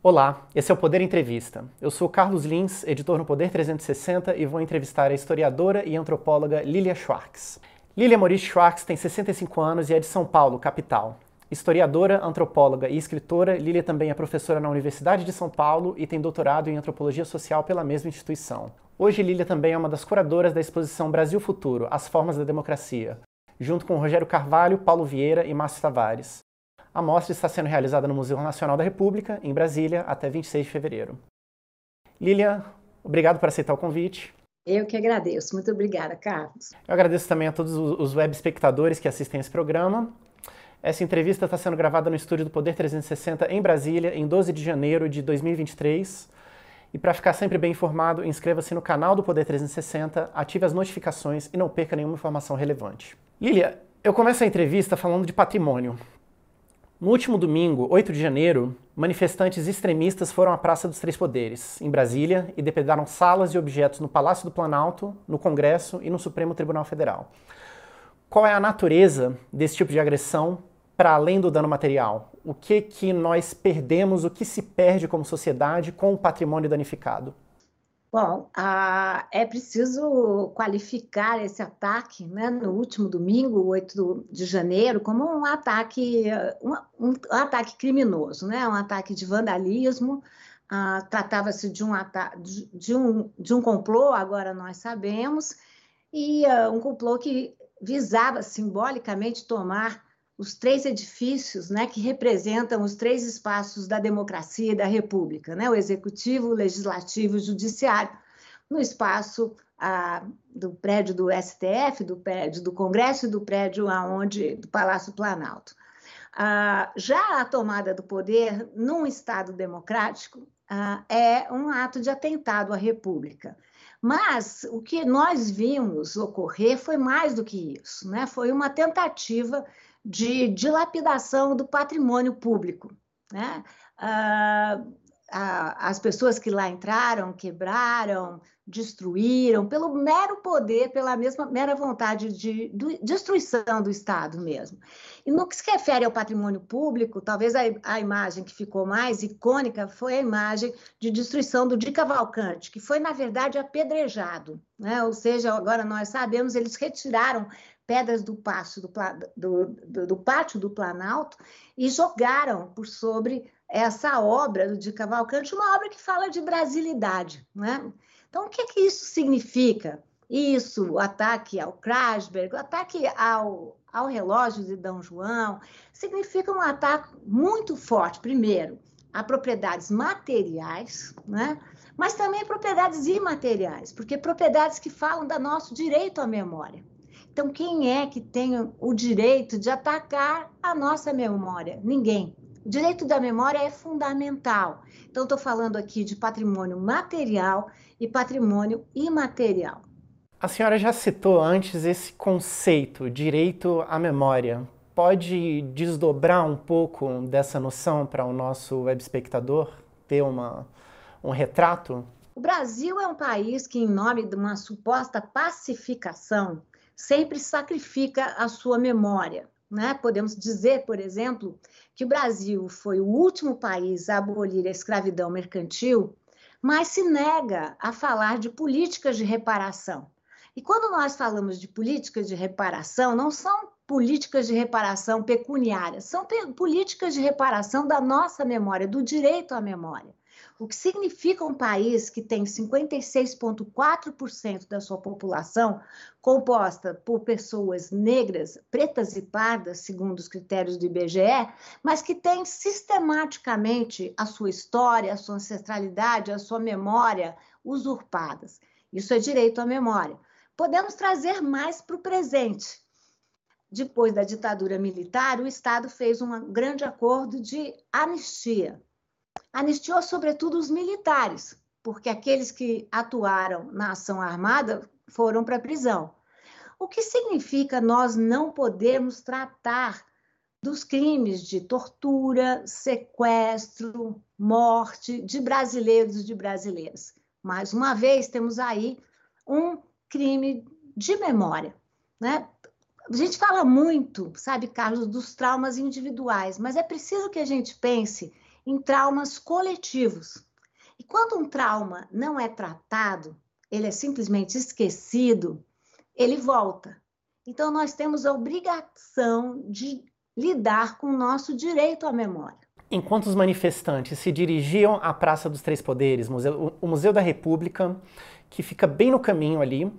Olá, esse é o Poder Entrevista. Eu sou Carlos Lins, editor no Poder 360 e vou entrevistar a historiadora e antropóloga Lilia Schwartz. Lilia Maurice Schwartz tem 65 anos e é de São Paulo, capital. Historiadora, antropóloga e escritora, Lilia também é professora na Universidade de São Paulo e tem doutorado em antropologia social pela mesma instituição. Hoje, Lilia também é uma das curadoras da exposição Brasil Futuro As Formas da Democracia, junto com Rogério Carvalho, Paulo Vieira e Márcio Tavares. A mostra está sendo realizada no Museu Nacional da República, em Brasília, até 26 de fevereiro. Lilian, obrigado por aceitar o convite. Eu que agradeço. Muito obrigada, Carlos. Eu agradeço também a todos os web espectadores que assistem esse programa. Essa entrevista está sendo gravada no estúdio do Poder 360 em Brasília, em 12 de janeiro de 2023. E para ficar sempre bem informado, inscreva-se no canal do Poder 360, ative as notificações e não perca nenhuma informação relevante. Lilia, eu começo a entrevista falando de patrimônio, no último domingo, 8 de janeiro, manifestantes extremistas foram à Praça dos Três Poderes, em Brasília, e depredaram salas e objetos no Palácio do Planalto, no Congresso e no Supremo Tribunal Federal. Qual é a natureza desse tipo de agressão para além do dano material? O que que nós perdemos, o que se perde como sociedade com o patrimônio danificado? Bom, ah, é preciso qualificar esse ataque né, no último domingo, 8 de janeiro, como um ataque, um, um ataque criminoso, né, um ataque de vandalismo. Ah, Tratava-se de, um de, um, de um complô, agora nós sabemos, e uh, um complô que visava simbolicamente tomar os três edifícios né, que representam os três espaços da democracia e da república, né, o executivo, o legislativo e o judiciário, no espaço ah, do prédio do STF, do prédio do Congresso e do prédio aonde, do Palácio Planalto. Ah, já a tomada do poder num Estado democrático ah, é um ato de atentado à República. Mas o que nós vimos ocorrer foi mais do que isso, né? foi uma tentativa de dilapidação do patrimônio público. Né? Ah, as pessoas que lá entraram quebraram, destruíram, pelo mero poder, pela mesma mera vontade de, de destruição do Estado mesmo. E no que se refere ao patrimônio público, talvez a, a, imagem que ficou mais icônica foi a imagem de destruição do Di Cavalcante, que foi, na verdade, apedrejado. Né? Ou seja, agora nós sabemos, eles retiraram pedras do, passo, do, do, do, pátio do Planalto e jogaram por sobre essa obra Di Cavalcante, uma obra que fala de brasilidade. Né? Então, o que, é que isso significa? Isso, o ataque ao Krasberg, o ataque ao, ao relógio de D. João, significa um ataque muito forte, primeiro, a propriedades materiais, né? mas também propriedades imateriais, porque propriedades que falam do nosso direito à memória. Então, quem é que tem o direito de atacar a nossa memória? Ninguém. O direito da memória é fundamental. Então, estou falando aqui de patrimônio material e patrimônio imaterial. A senhora já citou antes esse conceito, direito à memória. Pode desdobrar um pouco dessa noção para o nosso web espectador ter uma, um retrato? O Brasil é um país que, em nome de uma suposta pacificação, sempre sacrifica a sua memória. Né? Podemos dizer, por exemplo, que o Brasil foi o último país a abolir a escravidão mercantil, mas se nega a falar de políticas de reparação. E quando nós falamos de políticas de reparação, não são políticas de reparação pecuniárias, são políticas de reparação da nossa memória, do direito à memória o que significa um país que tem 56,4% da sua população composta por pessoas negras, pretas e pardas, segundo os critérios do IBGE, mas que tem sistematicamente a sua história, a sua ancestralidade, a sua memória usurpadas. Isso é direito à memória. Podemos trazer mais para o presente. Depois da ditadura militar, o Estado fez um grande acordo de anistia anistiou sobretudo os militares, porque aqueles que atuaram na ação armada foram para a prisão. O que significa nós não podermos tratar dos crimes de tortura, sequestro, morte de brasileiros e de brasileiras. Mais uma vez, temos aí um crime de memória. Né? A gente fala muito, sabe, Carlos, dos traumas individuais, mas é preciso que a gente pense em traumas coletivos. E quando um trauma não é tratado, ele é simplesmente esquecido, ele volta. Então, nós temos a obrigação de lidar com o nosso direito à memória. Enquanto os manifestantes se dirigiam à Praça dos Três Poderes, o Museu da República, que fica bem no caminho ali,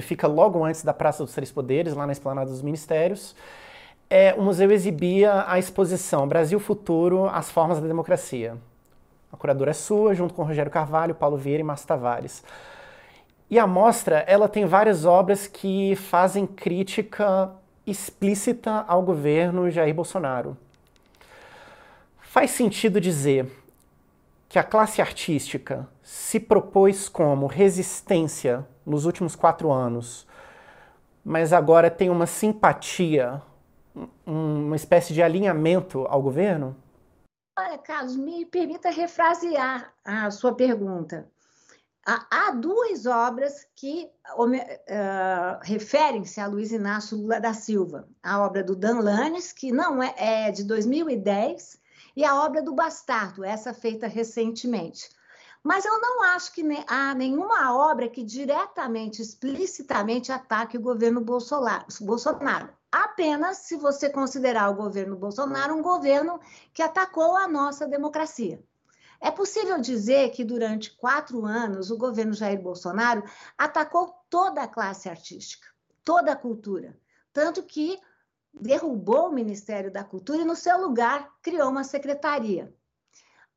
fica logo antes da Praça dos Três Poderes, lá na Esplanada dos Ministérios, é, o museu exibia a exposição Brasil Futuro, as formas da democracia. A curadora é sua, junto com Rogério Carvalho, Paulo Vieira e Márcio Tavares. E a mostra, ela tem várias obras que fazem crítica explícita ao governo Jair Bolsonaro. Faz sentido dizer que a classe artística se propôs como resistência nos últimos quatro anos, mas agora tem uma simpatia uma espécie de alinhamento ao governo? Olha, Carlos, me permita refrasear a sua pergunta. Há, duas obras que uh, referem-se a Luiz Inácio Lula da Silva. A obra do Dan Lanes, que não é, é de 2010, e a obra do Bastardo, essa feita recentemente. Mas eu não acho que há nenhuma obra que diretamente, explicitamente ataque o governo Bolsonaro apenas se você considerar o governo Bolsonaro um governo que atacou a nossa democracia. É possível dizer que durante quatro anos o governo Jair Bolsonaro atacou toda a classe artística, toda a cultura, tanto que derrubou o Ministério da Cultura e, no seu lugar, criou uma secretaria.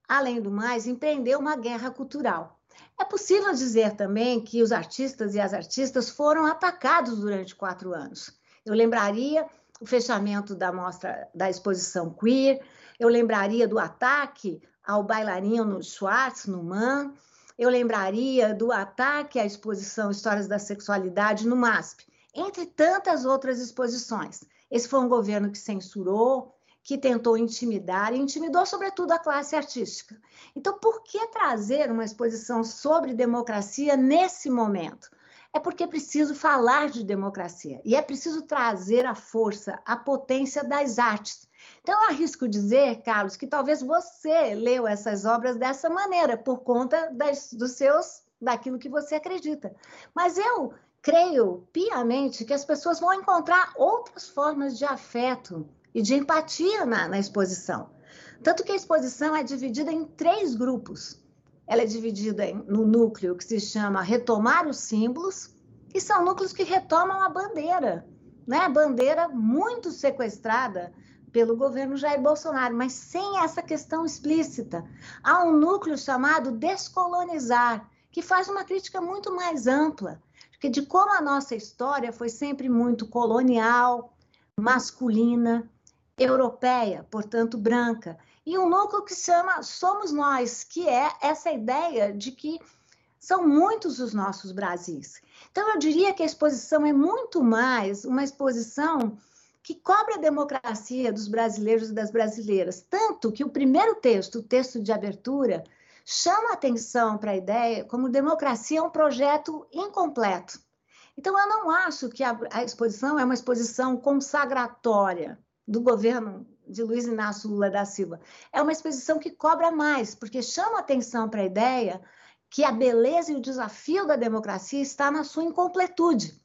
Além do mais, empreendeu uma guerra cultural. É possível dizer também que os artistas e as artistas foram atacados durante quatro anos. Eu lembraria o fechamento da mostra da exposição queer, eu lembraria do ataque ao bailarino Schwartz no MAN, eu lembraria do ataque à exposição Histórias da Sexualidade no MASP, entre tantas outras exposições. Esse foi um governo que censurou, que tentou intimidar e intimidou, sobretudo, a classe artística. Então, por que trazer uma exposição sobre democracia nesse momento? É porque é preciso falar de democracia e é preciso trazer a força, a potência das artes. Então, eu arrisco dizer, Carlos, que talvez você leu essas obras dessa maneira, por conta das, dos seus, daquilo que você acredita. Mas eu creio piamente que as pessoas vão encontrar outras formas de afeto e de empatia na, na exposição. Tanto que a exposição é dividida em três grupos ela é dividida em, no núcleo que se chama retomar os símbolos, que são núcleos que retomam a bandeira, né? A bandeira muito sequestrada pelo governo Jair Bolsonaro, mas sem essa questão explícita. Há um núcleo chamado descolonizar, que faz uma crítica muito mais ampla, de como a nossa história foi sempre muito colonial, masculina, europeia, portanto branca, e um núcleo que se chama Somos Nós, que é essa ideia de que são muitos os nossos Brasis. Então, eu diria que a exposição é muito mais uma exposição que cobre a democracia dos brasileiros e das brasileiras. Tanto que o primeiro texto, o texto de abertura, chama atenção para a ideia como democracia é um projeto incompleto. Então, eu não acho que a, a exposição é uma exposição consagratória do governo de Luiz Inácio Lula da Silva. É uma exposição que cobra mais, porque chama atenção para a ideia que a beleza e o desafio da democracia está na sua incompletude.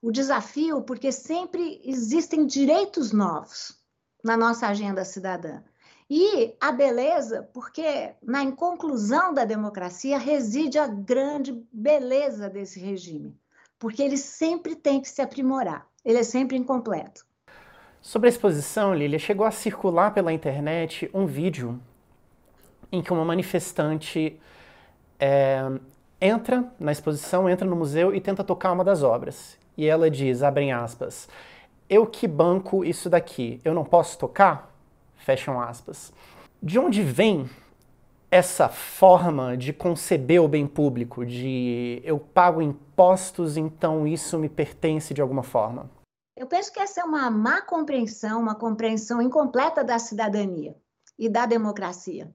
O desafio, porque sempre existem direitos novos na nossa agenda cidadã. E a beleza, porque na inconclusão da democracia reside a grande beleza desse regime, porque ele sempre tem que se aprimorar, ele é sempre incompleto. Sobre a exposição, Lilia, chegou a circular pela internet um vídeo em que uma manifestante é, entra na exposição, entra no museu e tenta tocar uma das obras. E ela diz, abrem aspas, eu que banco isso daqui, eu não posso tocar? Fecham aspas. De onde vem essa forma de conceber o bem público, de eu pago impostos, então isso me pertence de alguma forma? Eu penso que essa é uma má compreensão, uma compreensão incompleta da cidadania e da democracia.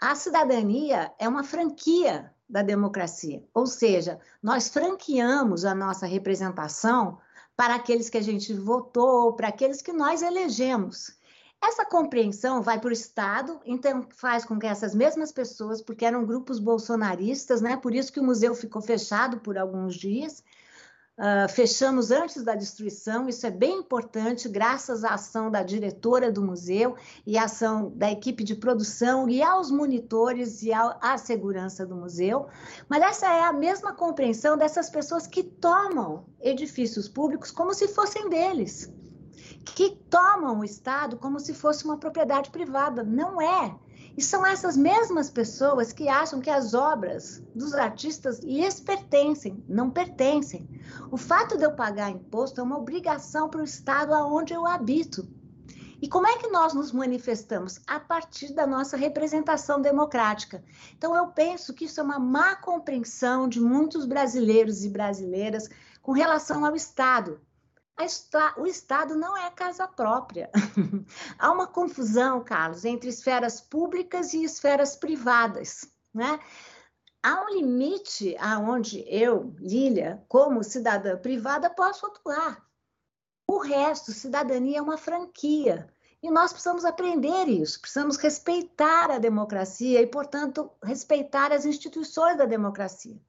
A cidadania é uma franquia da democracia, ou seja, nós franqueamos a nossa representação para aqueles que a gente votou, para aqueles que nós elegemos. Essa compreensão vai para o Estado, então faz com que essas mesmas pessoas, porque eram grupos bolsonaristas, né? Por isso que o museu ficou fechado por alguns dias. Uh, fechamos antes da destruição, isso é bem importante, graças à ação da diretora do museu e à ação da equipe de produção e aos monitores e à segurança do museu. Mas essa é a mesma compreensão dessas pessoas que tomam edifícios públicos como se fossem deles que tomam o Estado como se fosse uma propriedade privada. Não é. E são essas mesmas pessoas que acham que as obras dos artistas lhes pertencem, não pertencem. O fato de eu pagar imposto é uma obrigação para o Estado aonde eu habito. E como é que nós nos manifestamos? A partir da nossa representação democrática. Então, eu penso que isso é uma má compreensão de muitos brasileiros e brasileiras com relação ao Estado o Estado não é casa própria. Há uma confusão, Carlos, entre esferas públicas e esferas privadas. Né? Há um limite aonde eu, Lília, como cidadã privada, posso atuar. O resto, cidadania é uma franquia. E nós precisamos aprender isso, precisamos respeitar a democracia e, portanto, respeitar as instituições da democracia.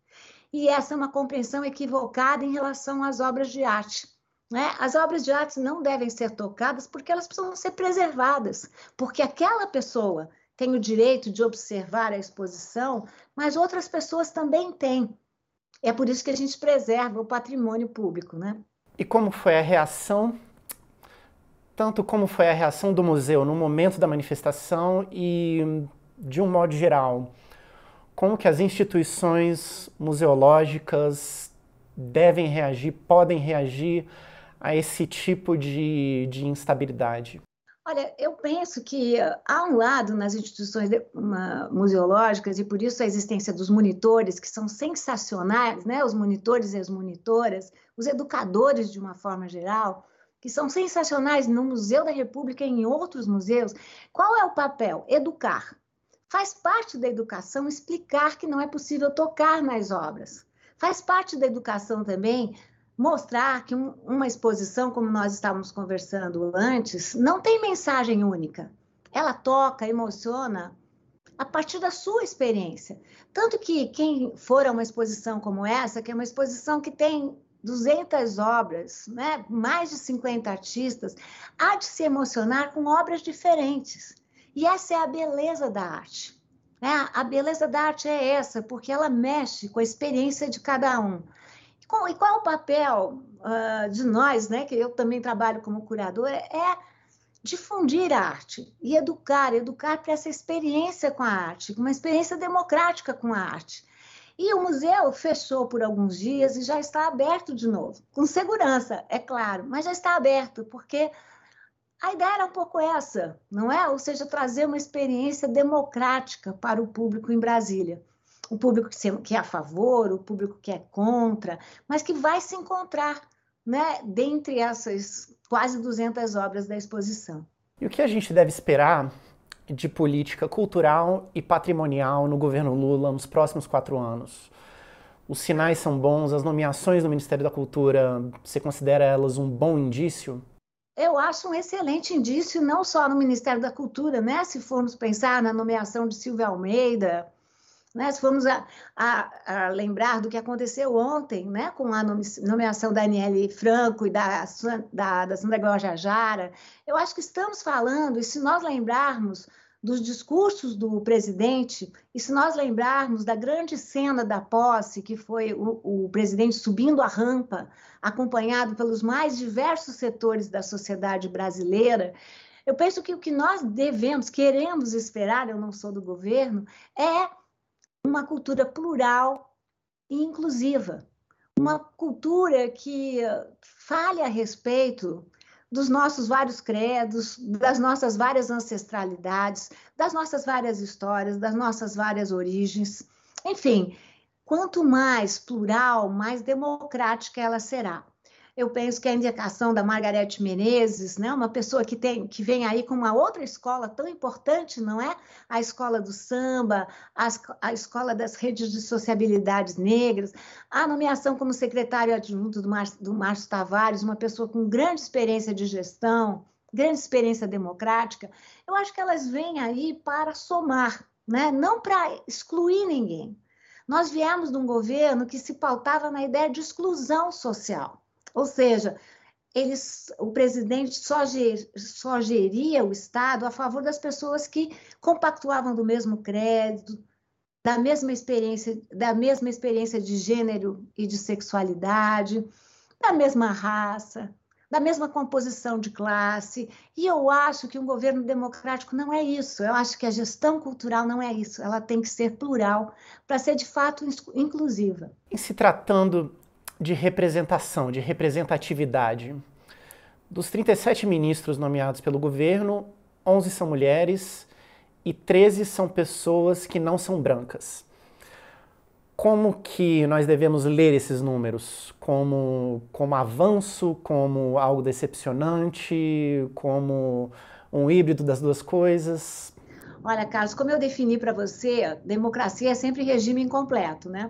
E essa é uma compreensão equivocada em relação às obras de arte. Né? As obras de arte não devem ser tocadas porque elas precisam ser preservadas, porque aquela pessoa tem o direito de observar a exposição, mas outras pessoas também têm. É por isso que a gente preserva o patrimônio público, né? E como foi a reação, tanto como foi a reação do museu no momento da manifestação e, de um modo geral, como que as instituições museológicas devem reagir, podem reagir a esse tipo de, de instabilidade? Olha, eu penso que há um lado nas instituições museológicas, e por isso a existência dos monitores, que são sensacionais, né? os monitores e as monitoras, os educadores de uma forma geral, que são sensacionais no Museu da República e em outros museus. Qual é o papel? Educar. Faz parte da educação explicar que não é possível tocar nas obras. Faz parte da educação também mostrar que um, uma exposição, como nós estávamos conversando antes, não tem mensagem única. Ela toca, emociona a partir da sua experiência. Tanto que quem for a uma exposição como essa, que é uma exposição que tem 200 obras, né? mais de 50 artistas, há de se emocionar com obras diferentes. E essa é a beleza da arte. Né? A beleza da arte é essa, porque ela mexe com a experiência de cada um. E qual é o papel uh, de nós, né, que eu também trabalho como curadora, é difundir a arte e educar, educar para essa experiência com a arte, uma experiência democrática com a arte. E o museu fechou por alguns dias e já está aberto de novo, com segurança, é claro, mas já está aberto, porque a ideia era um pouco essa, não é? Ou seja, trazer uma experiência democrática para o público em Brasília o público que é a favor, o público que é contra, mas que vai se encontrar né, dentre essas quase 200 obras da exposição. E o que a gente deve esperar de política cultural e patrimonial no governo Lula nos próximos quatro anos? Os sinais são bons, as nomeações no Ministério da Cultura, você considera elas um bom indício? Eu acho um excelente indício, não só no Ministério da Cultura, né? Se formos pensar na nomeação de Silvia Almeida, né? Se formos a, a, a, lembrar do que aconteceu ontem, né? com a nomeação da Aniele Franco e da, da, da Sandra Guajajara, eu acho que estamos falando, e se nós lembrarmos dos discursos do presidente, e se nós lembrarmos da grande cena da posse, que foi o, o, presidente subindo a rampa, acompanhado pelos mais diversos setores da sociedade brasileira, eu penso que o que nós devemos, queremos esperar, eu não sou do governo, é uma cultura plural e inclusiva, uma cultura que fale a respeito dos nossos vários credos, das nossas várias ancestralidades, das nossas várias histórias, das nossas várias origens. Enfim, quanto mais plural, mais democrática ela será eu penso que a indicação da Margarete Menezes, né, uma pessoa que, tem, que vem aí com uma outra escola tão importante, não é? A escola do samba, a, a escola das redes de sociabilidades negras, a nomeação como secretário adjunto do Márcio, do Márcio Tavares, uma pessoa com grande experiência de gestão, grande experiência democrática, eu acho que elas vêm aí para somar, né? não para excluir ninguém. Nós viemos de um governo que se pautava na ideia de exclusão social, ou seja, eles, o presidente só, ger, só geria o Estado a favor das pessoas que compactuavam do mesmo crédito, da mesma experiência, da mesma experiência de gênero e de sexualidade, da mesma raça, da mesma composição de classe. E eu acho que um governo democrático não é isso. Eu acho que a gestão cultural não é isso. Ela tem que ser plural para ser de fato inclusiva. E se tratando de representação, de representatividade. Dos 37 ministros nomeados pelo governo, 11 são mulheres e 13 são pessoas que não são brancas. Como que nós devemos ler esses números? Como, como avanço, como algo decepcionante, como um híbrido das duas coisas? Olha, Carlos, como eu defini para você, democracia é sempre regime incompleto, né?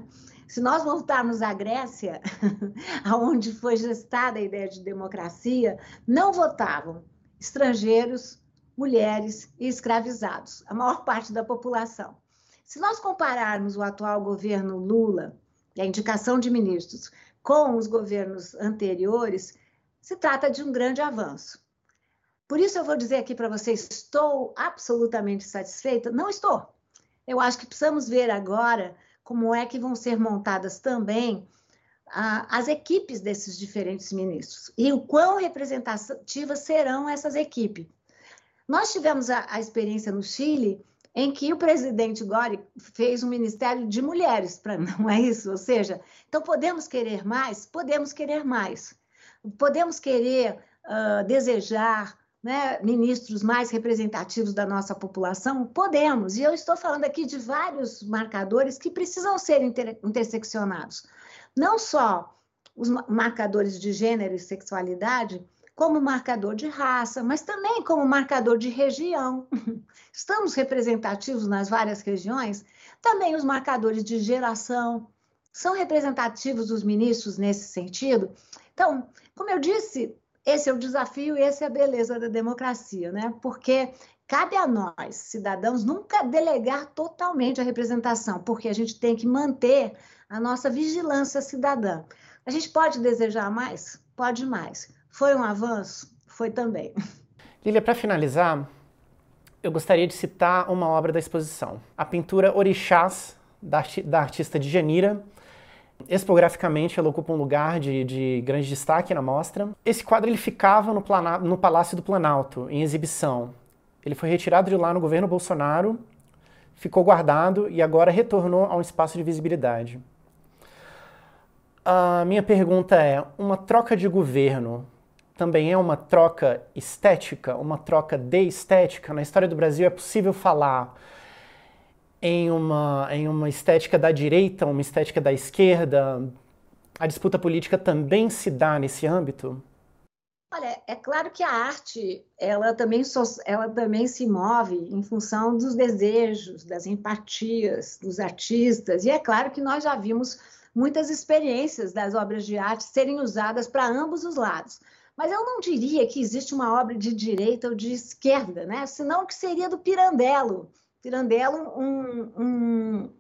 Se nós voltarmos à Grécia, aonde foi gestada a ideia de democracia, não votavam estrangeiros, mulheres e escravizados, a maior parte da população. Se nós compararmos o atual governo Lula e a indicação de ministros com os governos anteriores, se trata de um grande avanço. Por isso eu vou dizer aqui para vocês, estou absolutamente satisfeita? Não estou. Eu acho que precisamos ver agora como é que vão ser montadas também as equipes desses diferentes ministros e o quão representativas serão essas equipes. Nós tivemos a, a experiência no Chile em que o presidente Gori fez um ministério de mulheres, para não é isso? Ou seja, então podemos querer mais? Podemos querer mais. Podemos querer uh, desejar né, ministros mais representativos da nossa população? Podemos, e eu estou falando aqui de vários marcadores que precisam ser inter interseccionados. Não só os marcadores de gênero e sexualidade, como marcador de raça, mas também como marcador de região. Estamos representativos nas várias regiões, também os marcadores de geração. São representativos dos ministros nesse sentido? Então, como eu disse, esse é o desafio e essa é a beleza da democracia, né? Porque cabe a nós, cidadãos, nunca delegar totalmente a representação, porque a gente tem que manter a nossa vigilância cidadã. A gente pode desejar mais? Pode mais. Foi um avanço? Foi também. Lília, para finalizar, eu gostaria de citar uma obra da exposição, a pintura Orixás, da, da artista Djanira, Expograficamente, ela ocupa um lugar de, de grande destaque na mostra. Esse quadro ele ficava no, no Palácio do Planalto, em exibição. Ele foi retirado de lá no governo Bolsonaro, ficou guardado e agora retornou a um espaço de visibilidade. A minha pergunta é: uma troca de governo também é uma troca estética, uma troca de estética? Na história do Brasil é possível falar em uma, em uma estética da direita, uma estética da esquerda? A disputa política também se dá nesse âmbito? Olha, é claro que a arte ela também, so, ela também se move em função dos desejos, das empatias dos artistas, e é claro que nós já vimos muitas experiências das obras de arte serem usadas para ambos os lados. Mas eu não diria que existe uma obra de direita ou de esquerda, né? senão que seria do Pirandello, Pirandello, um, um,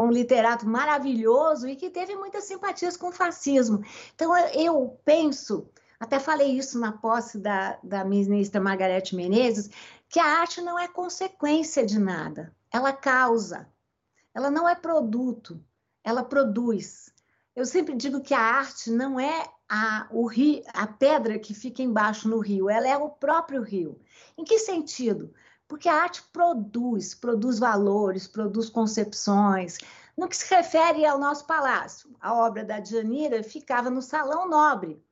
um literato maravilhoso e que teve muitas simpatias com o fascismo. Então, eu penso, até falei isso na posse da, da ministra Margarete Menezes, que a arte não é consequência de nada, ela causa. Ela não é produto, ela produz. Eu sempre digo que a arte não é a, o rio, a pedra que fica embaixo no rio, ela é o próprio rio. Em que sentido? Porque a arte produz, produz valores, produz concepções. No que se refere ao nosso palácio, a obra da Djanira ficava no Salão Nobre.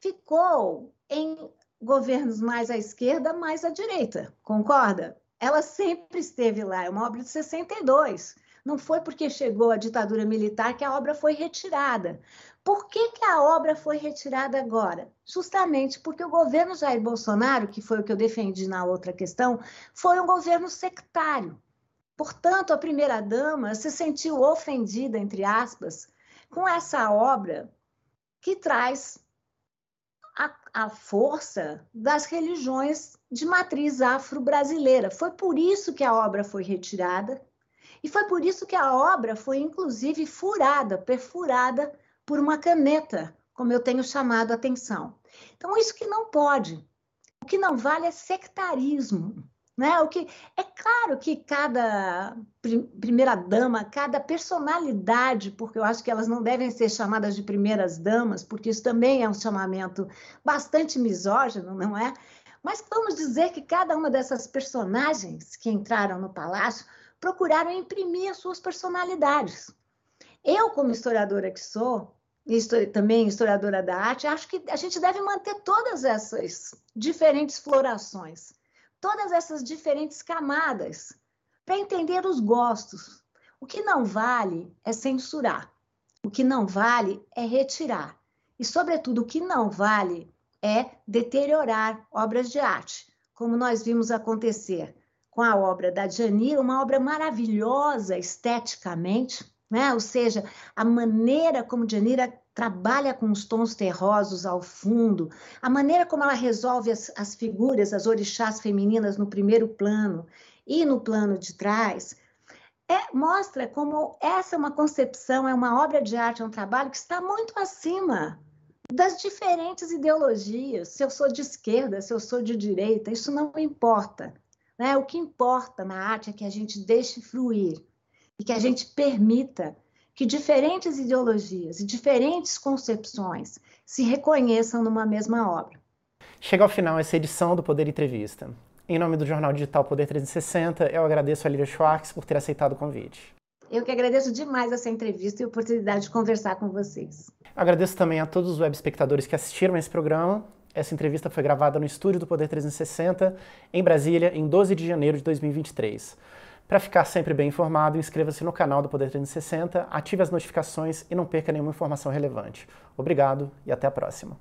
Ficou em governos mais à esquerda, mais à direita, concorda? Ela sempre esteve lá, é uma obra de 62. Não foi porque chegou a ditadura militar que a obra foi retirada. Por que, que a obra foi retirada agora? Justamente porque o governo Jair Bolsonaro, que foi o que eu defendi na outra questão, foi um governo sectário. Portanto, a primeira-dama se sentiu ofendida, entre aspas, com essa obra que traz a, a força das religiões de matriz afro-brasileira. Foi por isso que a obra foi retirada e foi por isso que a obra foi, inclusive, furada, perfurada por uma caneta, como eu tenho chamado a atenção. Então, isso que não pode. O que não vale é sectarismo. Né? O que é claro que cada primeira dama, cada personalidade, porque eu acho que elas não devem ser chamadas de primeiras damas, porque isso também é um chamamento bastante misógino, não é? Mas vamos dizer que cada uma dessas personagens que entraram no palácio procuraram imprimir as suas personalidades. Eu, como historiadora que sou, também historiadora da arte, acho que a gente deve manter todas essas diferentes florações todas essas diferentes camadas para entender os gostos. O que não vale é censurar. O que não vale é retirar. E, sobretudo, o que não vale é deteriorar obras de arte, como nós vimos acontecer com a obra da Janira, uma obra maravilhosa esteticamente, né? ou seja, a maneira como Janira trabalha com os tons terrosos ao fundo, a maneira como ela resolve as, as figuras, as orixás femininas no primeiro plano e no plano de trás, é, mostra como essa é uma concepção, é uma obra de arte, é um trabalho que está muito acima das diferentes ideologias. Se eu sou de esquerda, se eu sou de direita, isso não importa. Né? O que importa na arte é que a gente deixe fluir e que a gente permita que diferentes ideologias e diferentes concepções se reconheçam numa mesma obra. Chega ao final essa edição do Poder Entrevista. Em nome do jornal digital Poder 360, eu agradeço a Lília Schwartz por ter aceitado o convite. Eu que agradeço demais essa entrevista e a oportunidade de conversar com vocês. Agradeço também a todos os web espectadores que assistiram a esse programa. Essa entrevista foi gravada no estúdio do Poder 360, em Brasília, em 12 de janeiro de 2023. Para ficar sempre bem informado, inscreva-se no canal do Poder 360, ative as notificações e não perca nenhuma informação relevante. Obrigado e até a próxima.